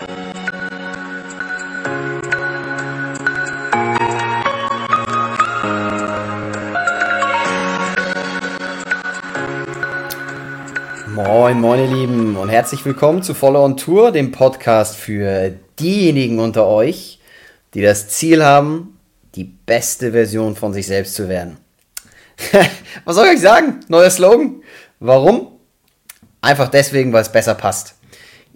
Moin, moin, ihr Lieben und herzlich willkommen zu Follow on Tour, dem Podcast für diejenigen unter euch, die das Ziel haben, die beste Version von sich selbst zu werden. Was soll ich euch sagen? Neuer Slogan. Warum? Einfach deswegen, weil es besser passt.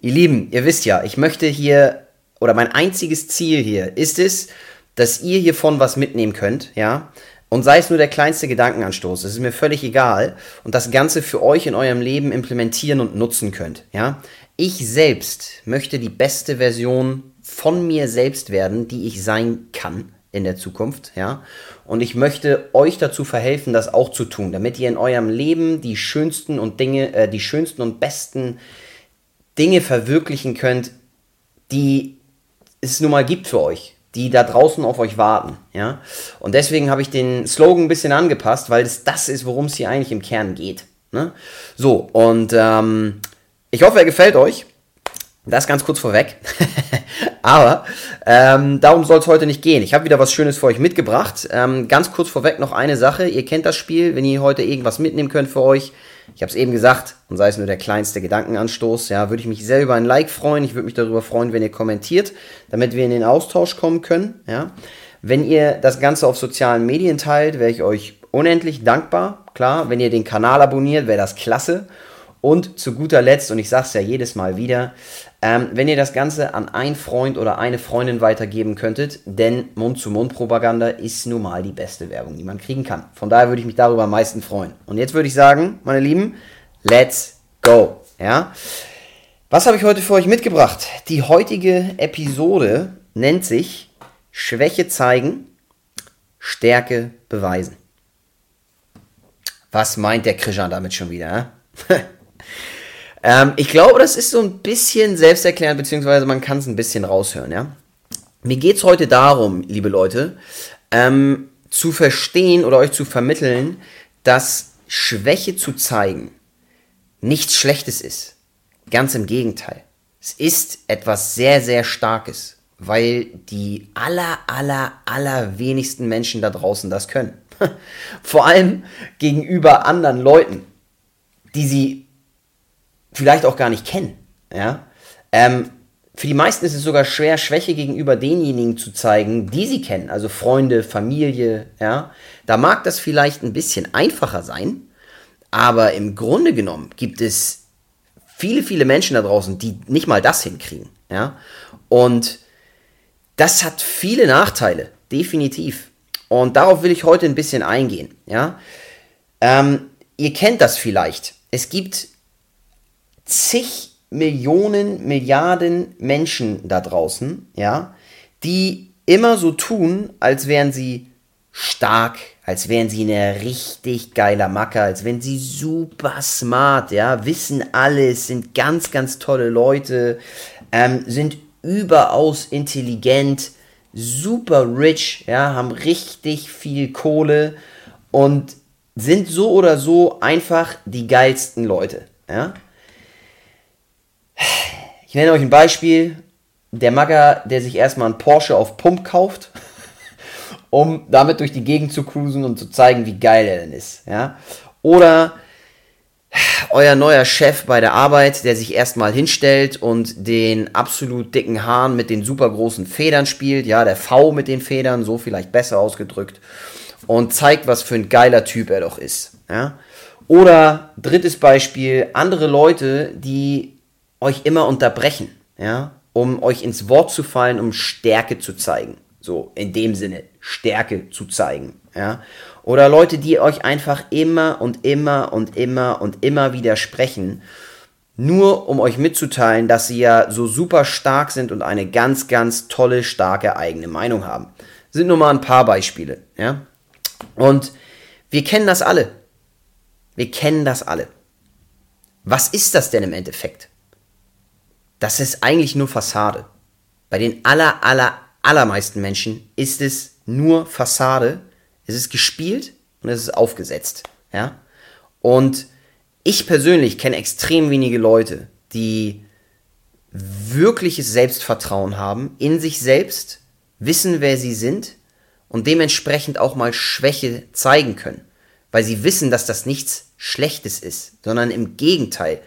Ihr Lieben, ihr wisst ja, ich möchte hier, oder mein einziges Ziel hier ist es, dass ihr hiervon was mitnehmen könnt, ja. Und sei es nur der kleinste Gedankenanstoß, es ist mir völlig egal. Und das Ganze für euch in eurem Leben implementieren und nutzen könnt, ja. Ich selbst möchte die beste Version von mir selbst werden, die ich sein kann in der Zukunft, ja. Und ich möchte euch dazu verhelfen, das auch zu tun, damit ihr in eurem Leben die schönsten und Dinge, äh, die schönsten und besten Dinge verwirklichen könnt, die es nun mal gibt für euch, die da draußen auf euch warten, ja. Und deswegen habe ich den Slogan ein bisschen angepasst, weil es das ist, worum es hier eigentlich im Kern geht. Ne? So, und ähm, ich hoffe, er gefällt euch. Das ganz kurz vorweg. Aber ähm, darum soll es heute nicht gehen. Ich habe wieder was Schönes für euch mitgebracht. Ähm, ganz kurz vorweg noch eine Sache. Ihr kennt das Spiel, wenn ihr heute irgendwas mitnehmen könnt für euch. Ich habe es eben gesagt, und sei es nur der kleinste Gedankenanstoß, ja, würde ich mich sehr über ein Like freuen. Ich würde mich darüber freuen, wenn ihr kommentiert, damit wir in den Austausch kommen können. Ja. Wenn ihr das Ganze auf sozialen Medien teilt, wäre ich euch unendlich dankbar. Klar, wenn ihr den Kanal abonniert, wäre das klasse. Und zu guter Letzt, und ich sage es ja jedes Mal wieder, ähm, wenn ihr das Ganze an einen Freund oder eine Freundin weitergeben könntet, denn Mund-zu-Mund-Propaganda ist nun mal die beste Werbung, die man kriegen kann. Von daher würde ich mich darüber am meisten freuen. Und jetzt würde ich sagen, meine Lieben, let's go. Ja? Was habe ich heute für euch mitgebracht? Die heutige Episode nennt sich Schwäche zeigen, Stärke beweisen. Was meint der Krishan damit schon wieder? Ähm, ich glaube, das ist so ein bisschen selbsterklärend, beziehungsweise man kann es ein bisschen raushören, ja. Mir geht es heute darum, liebe Leute, ähm, zu verstehen oder euch zu vermitteln, dass Schwäche zu zeigen nichts Schlechtes ist. Ganz im Gegenteil. Es ist etwas sehr, sehr Starkes, weil die aller, aller, aller wenigsten Menschen da draußen das können. Vor allem gegenüber anderen Leuten, die sie vielleicht auch gar nicht kennen. Ja? Ähm, für die meisten ist es sogar schwer, Schwäche gegenüber denjenigen zu zeigen, die sie kennen, also Freunde, Familie. Ja? Da mag das vielleicht ein bisschen einfacher sein, aber im Grunde genommen gibt es viele, viele Menschen da draußen, die nicht mal das hinkriegen. Ja? Und das hat viele Nachteile, definitiv. Und darauf will ich heute ein bisschen eingehen. Ja? Ähm, ihr kennt das vielleicht. Es gibt zig Millionen, Milliarden Menschen da draußen, ja, die immer so tun, als wären sie stark, als wären sie eine richtig geiler Macker, als wären sie super smart, ja, wissen alles, sind ganz, ganz tolle Leute, ähm, sind überaus intelligent, super rich, ja, haben richtig viel Kohle und sind so oder so einfach die geilsten Leute, ja. Ich nenne euch ein Beispiel. Der Magger, der sich erstmal einen Porsche auf Pump kauft, um damit durch die Gegend zu cruisen und zu zeigen, wie geil er denn ist. Ja? Oder euer neuer Chef bei der Arbeit, der sich erstmal hinstellt und den absolut dicken Hahn mit den super großen Federn spielt, ja, der V mit den Federn, so vielleicht besser ausgedrückt, und zeigt, was für ein geiler Typ er doch ist. Ja? Oder drittes Beispiel, andere Leute, die euch immer unterbrechen, ja, um euch ins Wort zu fallen, um Stärke zu zeigen. So, in dem Sinne, Stärke zu zeigen, ja. Oder Leute, die euch einfach immer und immer und immer und immer widersprechen, nur um euch mitzuteilen, dass sie ja so super stark sind und eine ganz, ganz tolle, starke eigene Meinung haben. Sind nur mal ein paar Beispiele, ja. Und wir kennen das alle. Wir kennen das alle. Was ist das denn im Endeffekt? Das ist eigentlich nur Fassade. Bei den aller, aller, allermeisten Menschen ist es nur Fassade. Es ist gespielt und es ist aufgesetzt. Ja? Und ich persönlich kenne extrem wenige Leute, die wirkliches Selbstvertrauen haben in sich selbst, wissen, wer sie sind und dementsprechend auch mal Schwäche zeigen können, weil sie wissen, dass das nichts Schlechtes ist, sondern im Gegenteil,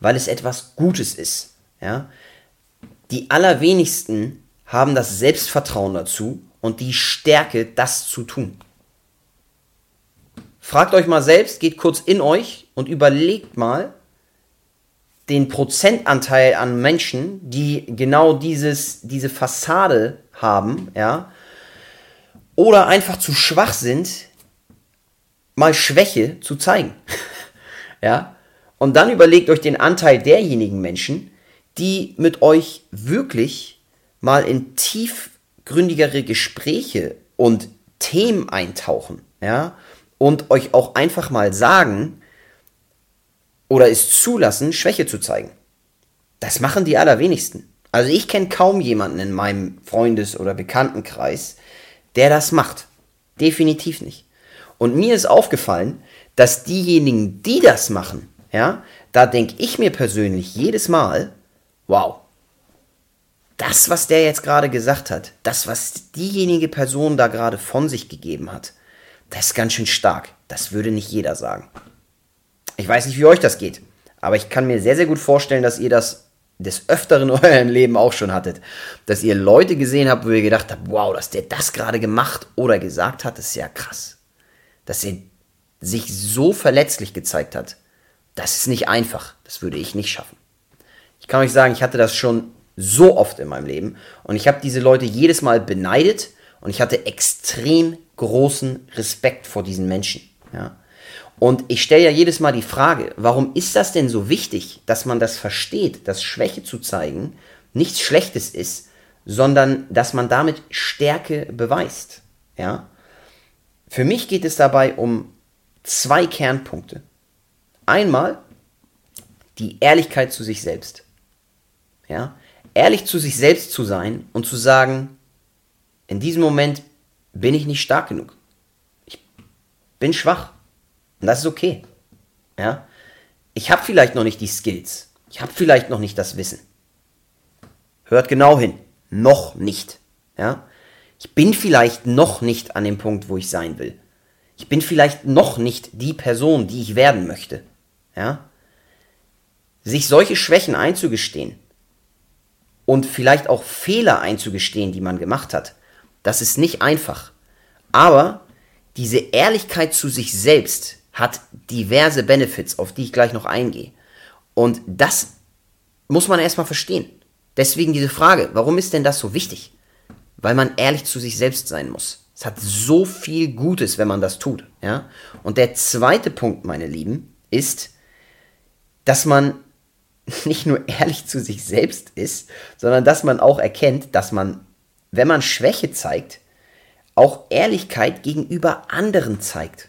weil es etwas Gutes ist. Ja? Die allerwenigsten haben das Selbstvertrauen dazu und die Stärke, das zu tun. Fragt euch mal selbst, geht kurz in euch und überlegt mal den Prozentanteil an Menschen, die genau dieses, diese Fassade haben, ja, oder einfach zu schwach sind, mal Schwäche zu zeigen. ja, und dann überlegt euch den Anteil derjenigen Menschen, die mit euch wirklich mal in tiefgründigere Gespräche und Themen eintauchen, ja, und euch auch einfach mal sagen oder es zulassen, Schwäche zu zeigen. Das machen die allerwenigsten. Also ich kenne kaum jemanden in meinem Freundes- oder Bekanntenkreis, der das macht. Definitiv nicht. Und mir ist aufgefallen, dass diejenigen, die das machen, ja, da denke ich mir persönlich jedes Mal, wow, das, was der jetzt gerade gesagt hat, das, was diejenige Person da gerade von sich gegeben hat, das ist ganz schön stark. Das würde nicht jeder sagen. Ich weiß nicht, wie euch das geht, aber ich kann mir sehr, sehr gut vorstellen, dass ihr das des Öfteren in eurem Leben auch schon hattet. Dass ihr Leute gesehen habt, wo ihr gedacht habt, wow, dass der das gerade gemacht oder gesagt hat, ist ja krass. Dass er sich so verletzlich gezeigt hat, das ist nicht einfach. Das würde ich nicht schaffen. Ich kann euch sagen, ich hatte das schon so oft in meinem Leben und ich habe diese Leute jedes Mal beneidet und ich hatte extrem großen Respekt vor diesen Menschen. Ja. Und ich stelle ja jedes Mal die Frage, warum ist das denn so wichtig, dass man das versteht, dass Schwäche zu zeigen nichts Schlechtes ist, sondern dass man damit Stärke beweist. Ja. Für mich geht es dabei um zwei Kernpunkte. Einmal die Ehrlichkeit zu sich selbst. Ja. Ehrlich zu sich selbst zu sein und zu sagen, in diesem Moment bin ich nicht stark genug. Ich bin schwach. Und das ist okay. Ja? Ich habe vielleicht noch nicht die Skills. Ich habe vielleicht noch nicht das Wissen. Hört genau hin. Noch nicht. Ja? Ich bin vielleicht noch nicht an dem Punkt, wo ich sein will. Ich bin vielleicht noch nicht die Person, die ich werden möchte. Ja? Sich solche Schwächen einzugestehen und vielleicht auch Fehler einzugestehen, die man gemacht hat, das ist nicht einfach. Aber diese Ehrlichkeit zu sich selbst hat diverse Benefits, auf die ich gleich noch eingehe. Und das muss man erstmal verstehen. Deswegen diese Frage, warum ist denn das so wichtig? Weil man ehrlich zu sich selbst sein muss. Es hat so viel Gutes, wenn man das tut. Ja? Und der zweite Punkt, meine Lieben, ist, dass man nicht nur ehrlich zu sich selbst ist, sondern dass man auch erkennt, dass man wenn man Schwäche zeigt, auch Ehrlichkeit gegenüber anderen zeigt.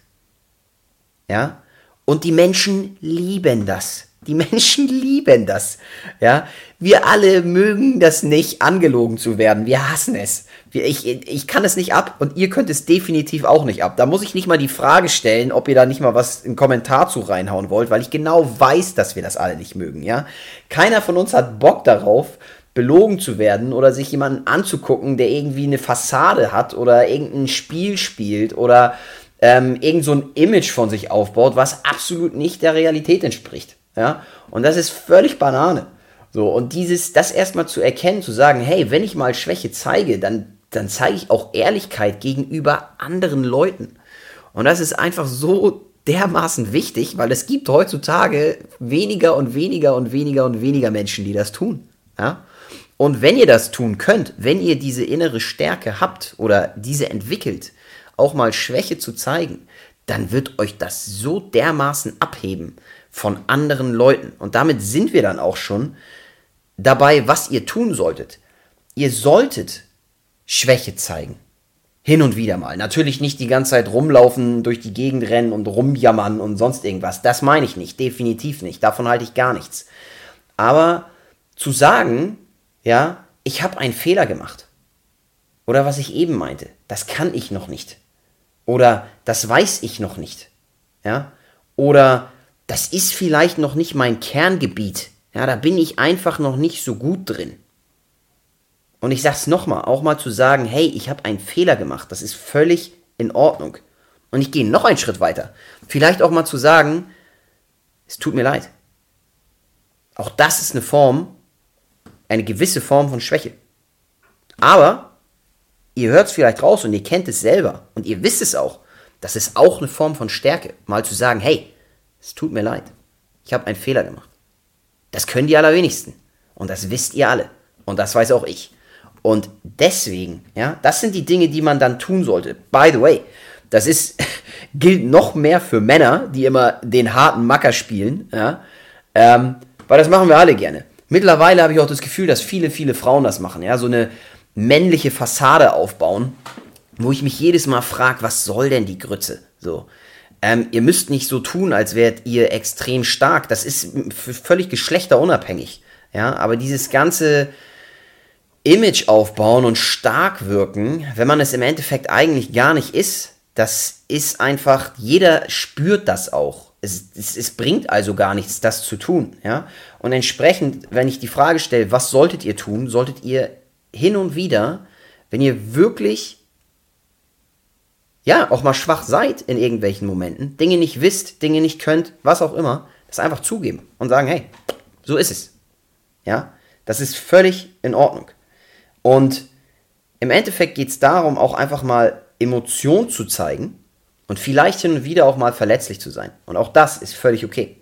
Ja? Und die Menschen lieben das. Die Menschen lieben das. Ja? Wir alle mögen das nicht, angelogen zu werden. Wir hassen es. Ich, ich kann es nicht ab und ihr könnt es definitiv auch nicht ab. Da muss ich nicht mal die Frage stellen, ob ihr da nicht mal was in Kommentar zu reinhauen wollt, weil ich genau weiß, dass wir das alle nicht mögen. Ja? Keiner von uns hat Bock darauf, belogen zu werden oder sich jemanden anzugucken, der irgendwie eine Fassade hat oder irgendein Spiel spielt oder ähm, irgend so ein Image von sich aufbaut, was absolut nicht der Realität entspricht. Ja? Und das ist völlig Banane. So, und dieses, das erstmal zu erkennen, zu sagen, hey, wenn ich mal Schwäche zeige, dann, dann zeige ich auch Ehrlichkeit gegenüber anderen Leuten. Und das ist einfach so dermaßen wichtig, weil es gibt heutzutage weniger und weniger und weniger und weniger Menschen, die das tun. Ja? Und wenn ihr das tun könnt, wenn ihr diese innere Stärke habt oder diese entwickelt, auch mal Schwäche zu zeigen, dann wird euch das so dermaßen abheben von anderen Leuten. Und damit sind wir dann auch schon dabei, was ihr tun solltet. Ihr solltet Schwäche zeigen. Hin und wieder mal. Natürlich nicht die ganze Zeit rumlaufen, durch die Gegend rennen und rumjammern und sonst irgendwas. Das meine ich nicht. Definitiv nicht. Davon halte ich gar nichts. Aber zu sagen, ja, ich habe einen Fehler gemacht. Oder was ich eben meinte, das kann ich noch nicht. Oder das weiß ich noch nicht. Ja? Oder das ist vielleicht noch nicht mein Kerngebiet Ja, da bin ich einfach noch nicht so gut drin. Und ich sag's nochmal, auch mal zu sagen, hey, ich habe einen Fehler gemacht, das ist völlig in Ordnung. Und ich gehe noch einen Schritt weiter. Vielleicht auch mal zu sagen, es tut mir leid. Auch das ist eine Form, eine gewisse Form von Schwäche. Aber ihr hört es vielleicht raus und ihr kennt es selber und ihr wisst es auch. Das ist auch eine Form von Stärke, mal zu sagen, hey, es tut mir leid. Ich habe einen Fehler gemacht. Das können die allerwenigsten. Und das wisst ihr alle. Und das weiß auch ich. Und deswegen, ja, das sind die Dinge, die man dann tun sollte. By the way, das ist, gilt noch mehr für Männer, die immer den harten Macker spielen, ja, ähm, weil das machen wir alle gerne. Mittlerweile habe ich auch das Gefühl, dass viele, viele Frauen das machen, ja, so eine männliche Fassade aufbauen, wo ich mich jedes Mal frage, was soll denn die Grütze? So. Ähm, ihr müsst nicht so tun, als wärt ihr extrem stark. Das ist völlig geschlechterunabhängig. Ja, aber dieses ganze Image aufbauen und stark wirken, wenn man es im Endeffekt eigentlich gar nicht ist, das ist einfach, jeder spürt das auch. Es, es, es, bringt also gar nichts, das zu tun. Ja? Und entsprechend, wenn ich die Frage stelle, was solltet ihr tun, solltet ihr hin und wieder, wenn ihr wirklich ja, auch mal schwach seid in irgendwelchen Momenten, Dinge nicht wisst, Dinge nicht könnt, was auch immer, das einfach zugeben und sagen, hey, so ist es. Ja, das ist völlig in Ordnung. Und im Endeffekt geht es darum, auch einfach mal Emotion zu zeigen und vielleicht hin und wieder auch mal verletzlich zu sein. Und auch das ist völlig okay.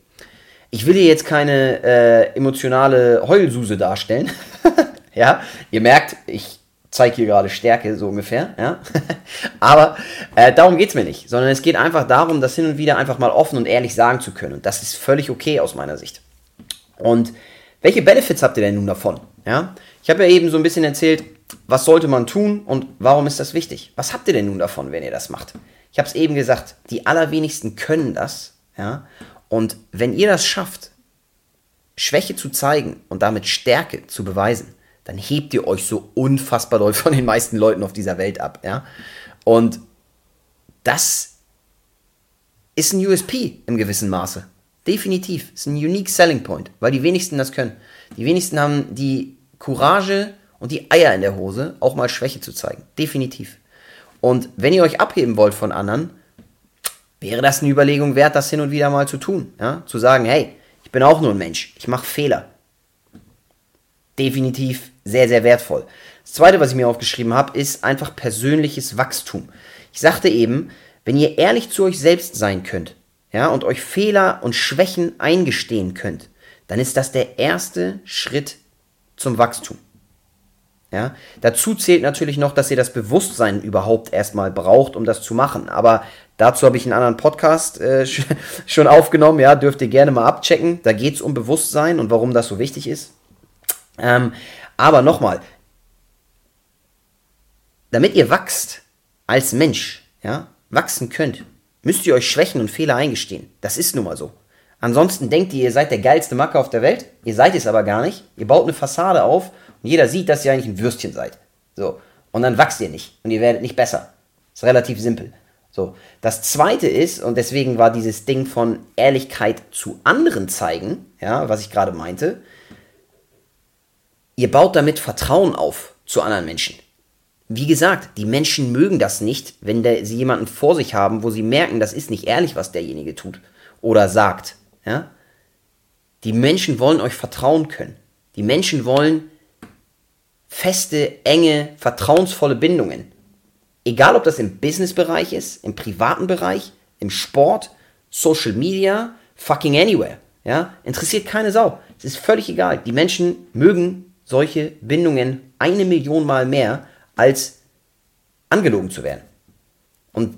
Ich will hier jetzt keine äh, emotionale Heulsuse darstellen. ja, ihr merkt, ich zeige hier gerade Stärke, so ungefähr, ja. Aber äh, darum geht es mir nicht, sondern es geht einfach darum, das hin und wieder einfach mal offen und ehrlich sagen zu können. Und das ist völlig okay aus meiner Sicht. Und welche Benefits habt ihr denn nun davon? Ja? Ich habe ja eben so ein bisschen erzählt, was sollte man tun und warum ist das wichtig? Was habt ihr denn nun davon, wenn ihr das macht? Ich habe es eben gesagt, die allerwenigsten können das. Ja? Und wenn ihr das schafft, Schwäche zu zeigen und damit Stärke zu beweisen, dann hebt ihr euch so unfassbar doll von den meisten Leuten auf dieser Welt ab. Ja? Und das ist ein USP im gewissen Maße. Definitiv. Ist ein unique selling point, weil die wenigsten das können. Die wenigsten haben die Courage und die Eier in der Hose, auch mal Schwäche zu zeigen. Definitiv. Und wenn ihr euch abheben wollt von anderen, wäre das eine Überlegung wert, das hin und wieder mal zu tun. Ja? Zu sagen, hey, ich bin auch nur ein Mensch, ich mache Fehler definitiv sehr, sehr wertvoll. Das zweite, was ich mir aufgeschrieben habe, ist einfach persönliches Wachstum. Ich sagte eben, wenn ihr ehrlich zu euch selbst sein könnt, ja, und euch Fehler und Schwächen eingestehen könnt, dann ist das der erste Schritt zum Wachstum. Ja, dazu zählt natürlich noch, dass ihr das Bewusstsein überhaupt erstmal braucht, um das zu machen. Aber dazu habe ich einen anderen Podcast äh, schon aufgenommen. Ja, dürft ihr gerne mal abchecken. Da geht es um Bewusstsein und warum das so wichtig ist. Ähm, aber nochmal, damit ihr wachst als Mensch, ja, wachsen könnt, müsst ihr euch Schwächen und Fehler eingestehen. Das ist nun mal so. Ansonsten denkt ihr, ihr seid der geilste Macker auf der Welt. Ihr seid es aber gar nicht. Ihr baut eine Fassade auf und jeder sieht, dass ihr eigentlich ein Würstchen seid. So. Und dann wachst ihr nicht und ihr werdet nicht besser. Ist relativ simpel. So. Das zweite ist, und deswegen war dieses Ding von Ehrlichkeit zu anderen zeigen, ja, was ich gerade meinte, Ihr baut damit Vertrauen auf zu anderen Menschen. Wie gesagt, die Menschen mögen das nicht, wenn der, sie jemanden vor sich haben, wo sie merken, das ist nicht ehrlich, was derjenige tut oder sagt. Ja? Die Menschen wollen euch vertrauen können. Die Menschen wollen feste, enge, vertrauensvolle Bindungen. Egal, ob das im Businessbereich ist, im privaten Bereich, im Sport, Social Media, fucking anywhere. Ja? Interessiert keine Sau. Es ist völlig egal. Die Menschen mögen solche Bindungen eine Million Mal mehr, als angelogen zu werden. Und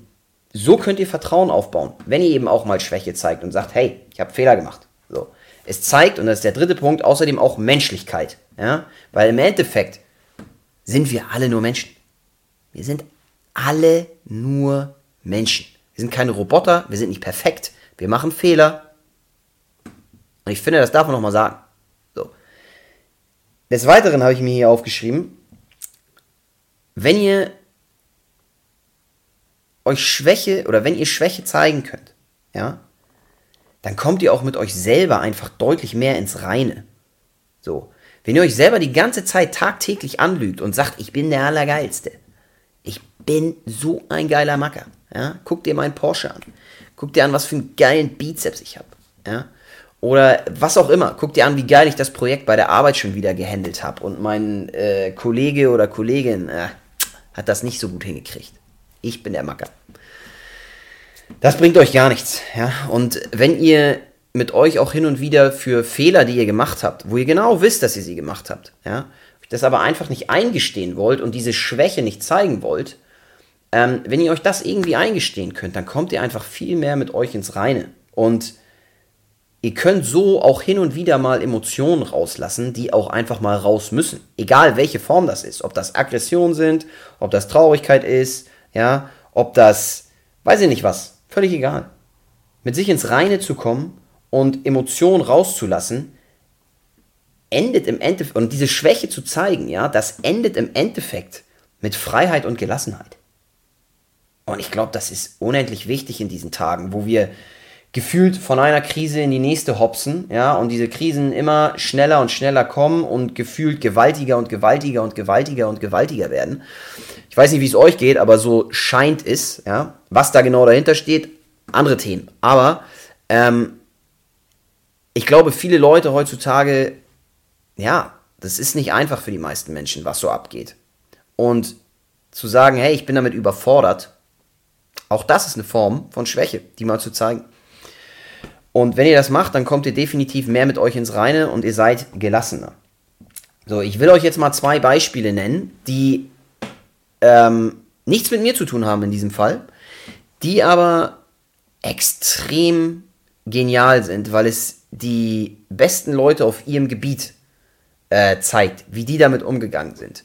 so könnt ihr Vertrauen aufbauen, wenn ihr eben auch mal Schwäche zeigt und sagt, hey, ich habe Fehler gemacht. So. Es zeigt, und das ist der dritte Punkt, außerdem auch Menschlichkeit. Ja? Weil im Endeffekt sind wir alle nur Menschen. Wir sind alle nur Menschen. Wir sind keine Roboter, wir sind nicht perfekt, wir machen Fehler. Und ich finde, das darf man nochmal sagen. Des Weiteren habe ich mir hier aufgeschrieben, wenn ihr euch Schwäche oder wenn ihr Schwäche zeigen könnt, ja, dann kommt ihr auch mit euch selber einfach deutlich mehr ins Reine. So. Wenn ihr euch selber die ganze Zeit tagtäglich anlügt und sagt, ich bin der Allergeilste. Ich bin so ein geiler Macker. Ja? Guck dir meinen Porsche an. Guck dir an, was für einen geilen Bizeps ich habe. Ja? Oder was auch immer. Guck dir an, wie geil ich das Projekt bei der Arbeit schon wieder gehandelt habe. Und mein äh, Kollege oder Kollegin äh, hat das nicht so gut hingekriegt. Ich bin der Macker. Das bringt euch gar nichts. Ja? Und wenn ihr mit euch auch hin und wieder für Fehler, die ihr gemacht habt, wo ihr genau wisst, dass ihr sie gemacht habt, ja, das aber einfach nicht eingestehen wollt und diese Schwäche nicht zeigen wollt, ähm, wenn ihr euch das irgendwie eingestehen könnt, dann kommt ihr einfach viel mehr mit euch ins Reine. Und ihr könnt so auch hin und wieder mal Emotionen rauslassen, die auch einfach mal raus müssen. Egal welche Form das ist. Ob das Aggression sind, ob das Traurigkeit ist, ja, ob das, weiß ich nicht was, völlig egal. Mit sich ins Reine zu kommen und Emotionen rauszulassen, endet im Endeffekt, und diese Schwäche zu zeigen, ja, das endet im Endeffekt mit Freiheit und Gelassenheit. Und ich glaube, das ist unendlich wichtig in diesen Tagen, wo wir gefühlt von einer Krise in die nächste hopsen, ja, und diese Krisen immer schneller und schneller kommen und gefühlt gewaltiger und gewaltiger und gewaltiger und gewaltiger werden. Ich weiß nicht, wie es euch geht, aber so scheint es, ja. Was da genau dahinter steht, andere Themen. Aber ähm, ich glaube, viele Leute heutzutage, ja, das ist nicht einfach für die meisten Menschen, was so abgeht. Und zu sagen, hey, ich bin damit überfordert, auch das ist eine Form von Schwäche, die mal zu zeigen. Und wenn ihr das macht, dann kommt ihr definitiv mehr mit euch ins Reine und ihr seid gelassener. So, ich will euch jetzt mal zwei Beispiele nennen, die ähm, nichts mit mir zu tun haben in diesem Fall, die aber extrem genial sind, weil es die besten Leute auf ihrem Gebiet äh, zeigt, wie die damit umgegangen sind.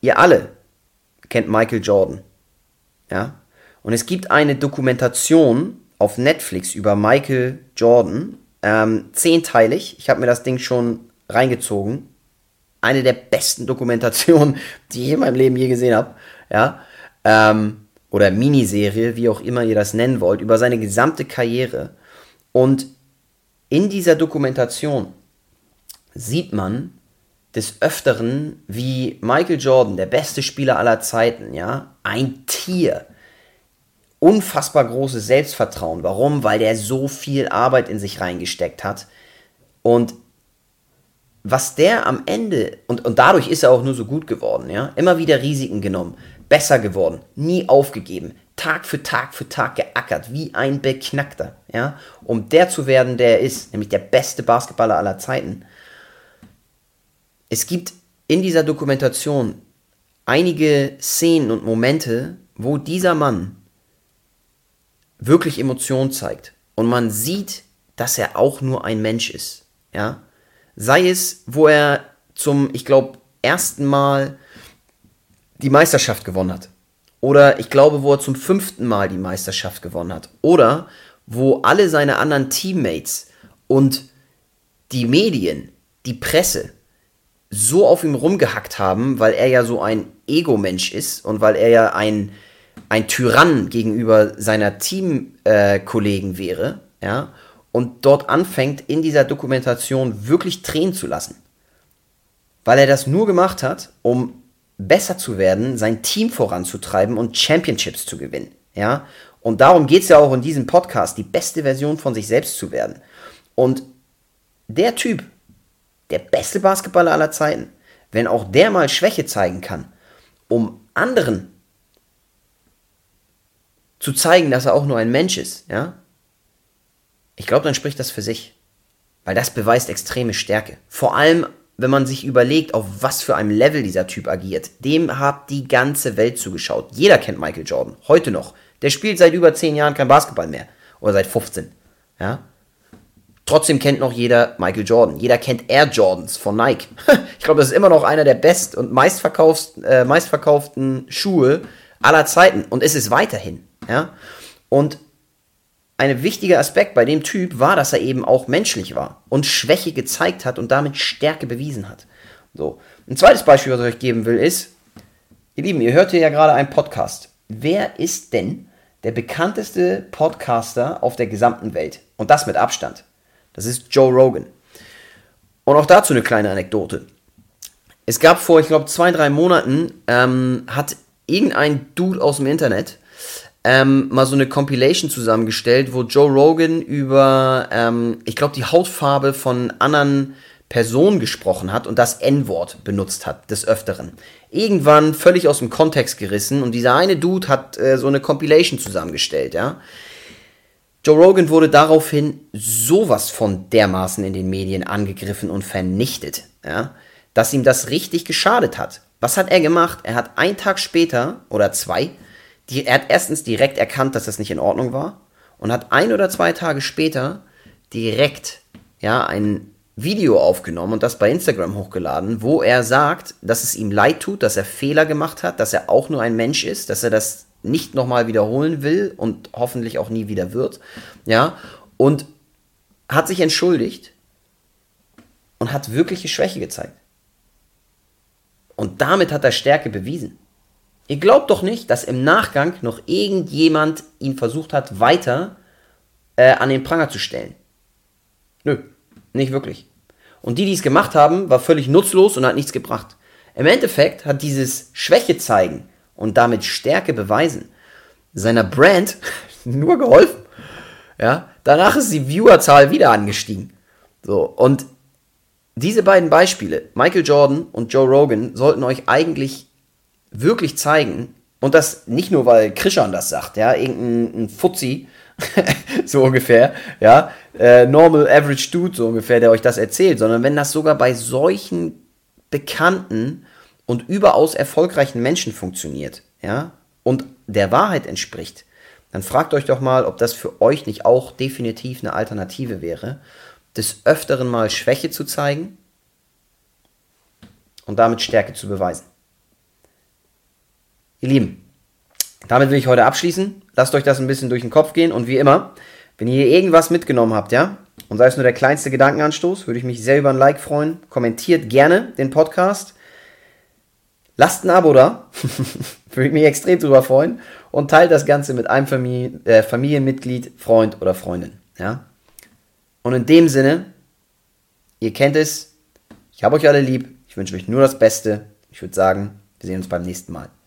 Ihr alle kennt Michael Jordan. Ja? Und es gibt eine Dokumentation auf Netflix über Michael Jordan, ähm, zehnteilig. Ich habe mir das Ding schon reingezogen. Eine der besten Dokumentationen, die ich in meinem Leben je gesehen habe. Ja? Ähm, oder Miniserie, wie auch immer ihr das nennen wollt, über seine gesamte Karriere. Und in dieser Dokumentation sieht man des Öfteren, wie Michael Jordan, der beste Spieler aller Zeiten, ja, ein Tier, unfassbar großes Selbstvertrauen. Warum? Weil der so viel Arbeit in sich reingesteckt hat. Und was der am Ende, und, und dadurch ist er auch nur so gut geworden, ja, immer wieder Risiken genommen, besser geworden, nie aufgegeben, Tag für Tag für Tag geackert, wie ein Beknackter, ja, um der zu werden, der er ist, nämlich der beste Basketballer aller Zeiten. Es gibt in dieser Dokumentation einige Szenen und Momente, wo dieser Mann wirklich Emotionen zeigt und man sieht, dass er auch nur ein Mensch ist, ja. Sei es, wo er zum, ich glaube, ersten Mal die Meisterschaft gewonnen hat. Oder ich glaube, wo er zum fünften Mal die Meisterschaft gewonnen hat. Oder wo alle seine anderen Teammates und die Medien, die Presse so auf ihm rumgehackt haben, weil er ja so ein Ego-Mensch ist und weil er ja ein, ein Tyrann gegenüber seiner Teamkollegen äh, wäre, ja, und dort anfängt, in dieser Dokumentation wirklich Tränen zu lassen. Weil er das nur gemacht hat, um besser zu werden, sein Team voranzutreiben und Championships zu gewinnen. Ja? Und darum geht es ja auch in diesem Podcast, die beste Version von sich selbst zu werden. Und der Typ, der beste Basketballer aller Zeiten, wenn auch der mal Schwäche zeigen kann, um anderen zu zeigen, dass er auch nur ein Mensch ist, ja, ich glaube, dann spricht das für sich. Weil das beweist extreme Stärke. Vor allem, wenn man sich überlegt, auf was für einem Level dieser Typ agiert. Dem hat die ganze Welt zugeschaut. Jeder kennt Michael Jordan. Heute noch. Der spielt seit über 10 Jahren kein Basketball mehr. Oder seit 15. Ja. Trotzdem kennt noch jeder Michael Jordan. Jeder kennt Air Jordans von Nike. ich glaube, das ist immer noch einer der best und meistverkauften, äh, meistverkauften Schuhe aller Zeiten. Und es ist weiterhin. Ja? Und ein wichtiger Aspekt bei dem Typ war, dass er eben auch menschlich war und Schwäche gezeigt hat und damit Stärke bewiesen hat. So. Ein zweites Beispiel, was ich euch geben will, ist, ihr Lieben, ihr hört hier ja gerade einen Podcast. Wer ist denn der bekannteste Podcaster auf der gesamten Welt? Und das mit Abstand. Das ist Joe Rogan. Und auch dazu eine kleine Anekdote. Es gab vor, ich glaube, zwei, drei Monaten, ähm, hat irgendein Dude aus dem Internet ähm, mal so eine Compilation zusammengestellt, wo Joe Rogan über, ähm, ich glaube, die Hautfarbe von anderen Personen gesprochen hat und das N-Wort benutzt hat, des Öfteren. Irgendwann völlig aus dem Kontext gerissen und dieser eine Dude hat äh, so eine Compilation zusammengestellt, ja. Joe Rogan wurde daraufhin sowas von dermaßen in den Medien angegriffen und vernichtet, ja, dass ihm das richtig geschadet hat. Was hat er gemacht? Er hat einen Tag später oder zwei, die, er hat erstens direkt erkannt, dass das nicht in Ordnung war und hat ein oder zwei Tage später direkt ja ein Video aufgenommen und das bei Instagram hochgeladen, wo er sagt, dass es ihm leid tut, dass er Fehler gemacht hat, dass er auch nur ein Mensch ist, dass er das nicht nochmal wiederholen will und hoffentlich auch nie wieder wird. Ja, und hat sich entschuldigt und hat wirkliche Schwäche gezeigt. Und damit hat er Stärke bewiesen. Ihr glaubt doch nicht, dass im Nachgang noch irgendjemand ihn versucht hat, weiter äh, an den Pranger zu stellen. Nö, nicht wirklich. Und die, die es gemacht haben, war völlig nutzlos und hat nichts gebracht. Im Endeffekt hat dieses Schwäche zeigen und damit Stärke beweisen, seiner Brand nur geholfen. Ja, danach ist die Viewerzahl wieder angestiegen. So, und diese beiden Beispiele, Michael Jordan und Joe Rogan, sollten euch eigentlich wirklich zeigen, und das nicht nur, weil Krishan das sagt, ja, irgendein Fuzzi, so ungefähr, ja, äh, normal average dude, so ungefähr, der euch das erzählt, sondern wenn das sogar bei solchen bekannten und überaus erfolgreichen Menschen funktioniert, ja, und der Wahrheit entspricht, dann fragt euch doch mal, ob das für euch nicht auch definitiv eine Alternative wäre, des Öfteren mal Schwäche zu zeigen und damit Stärke zu beweisen. Ihr Lieben, damit will ich heute abschließen. Lasst euch das ein bisschen durch den Kopf gehen und wie immer, wenn ihr irgendwas mitgenommen habt, ja, und sei es nur der kleinste Gedankenanstoß, würde ich mich sehr über ein Like freuen. Kommentiert gerne den Podcast. Lasst ein Abo da. Würde ich mich extrem drüber freuen. Und teilt das Ganze mit einem Familie, äh, Familienmitglied, Freund oder Freundin. Ja? Und in dem Sinne, ihr kennt es. Ich habe euch alle lieb. Ich wünsche euch nur das Beste. Ich würde sagen, wir sehen uns beim nächsten Mal.